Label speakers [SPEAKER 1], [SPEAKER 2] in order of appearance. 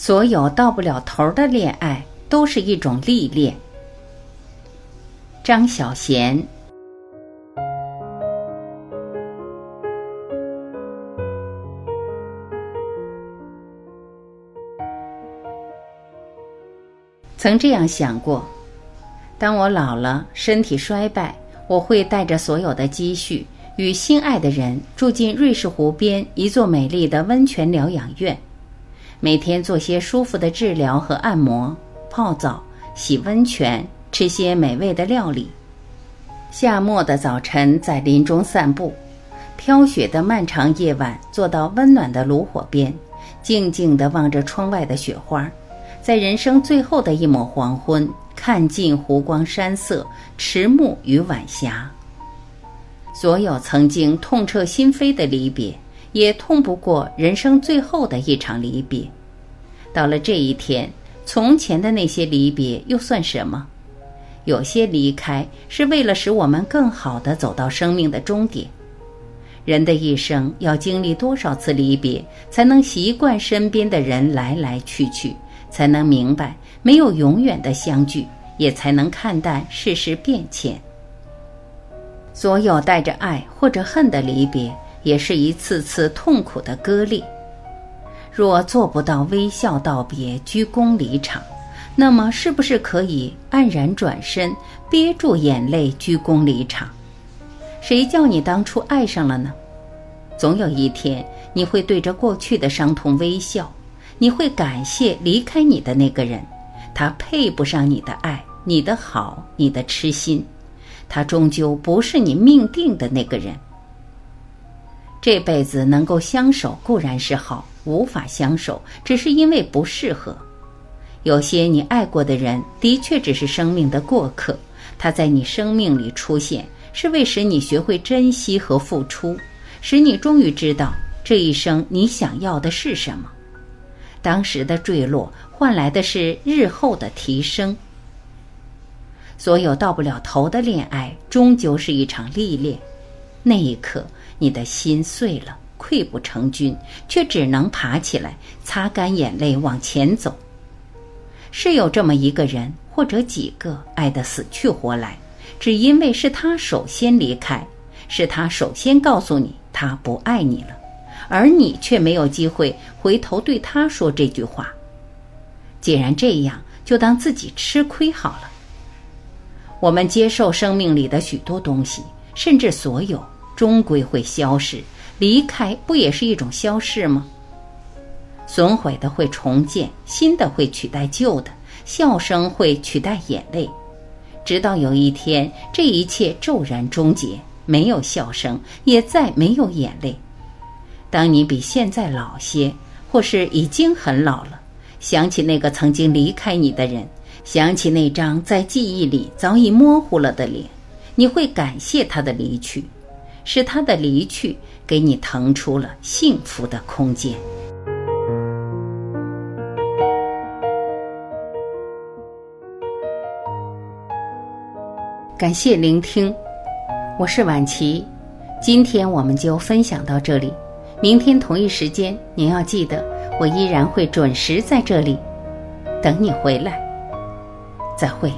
[SPEAKER 1] 所有到不了头的恋爱都是一种历练。张小娴。曾这样想过：当我老了，身体衰败，我会带着所有的积蓄，与心爱的人住进瑞士湖边一座美丽的温泉疗养院。每天做些舒服的治疗和按摩，泡澡、洗温泉，吃些美味的料理。夏末的早晨在林中散步，飘雪的漫长夜晚坐到温暖的炉火边，静静地望着窗外的雪花，在人生最后的一抹黄昏，看尽湖光山色、迟暮与晚霞。所有曾经痛彻心扉的离别。也痛不过人生最后的一场离别。到了这一天，从前的那些离别又算什么？有些离开是为了使我们更好的走到生命的终点。人的一生要经历多少次离别，才能习惯身边的人来来去去，才能明白没有永远的相聚，也才能看淡世事变迁。所有带着爱或者恨的离别。也是一次次痛苦的割裂。若做不到微笑道别、鞠躬离场，那么是不是可以黯然转身，憋住眼泪鞠躬离场？谁叫你当初爱上了呢？总有一天，你会对着过去的伤痛微笑，你会感谢离开你的那个人，他配不上你的爱、你的好、你的痴心，他终究不是你命定的那个人。这辈子能够相守固然是好，无法相守只是因为不适合。有些你爱过的人，的确只是生命的过客，他在你生命里出现，是为使你学会珍惜和付出，使你终于知道这一生你想要的是什么。当时的坠落换来的是日后的提升。所有到不了头的恋爱，终究是一场历练。那一刻。你的心碎了，溃不成军，却只能爬起来，擦干眼泪往前走。是有这么一个人，或者几个，爱得死去活来，只因为是他首先离开，是他首先告诉你他不爱你了，而你却没有机会回头对他说这句话。既然这样，就当自己吃亏好了。我们接受生命里的许多东西，甚至所有。终归会消逝，离开不也是一种消逝吗？损毁的会重建，新的会取代旧的，笑声会取代眼泪，直到有一天，这一切骤然终结，没有笑声，也再没有眼泪。当你比现在老些，或是已经很老了，想起那个曾经离开你的人，想起那张在记忆里早已模糊了的脸，你会感谢他的离去。是他的离去，给你腾出了幸福的空间。感谢聆听，我是婉琪，今天我们就分享到这里，明天同一时间您要记得，我依然会准时在这里等你回来。再会。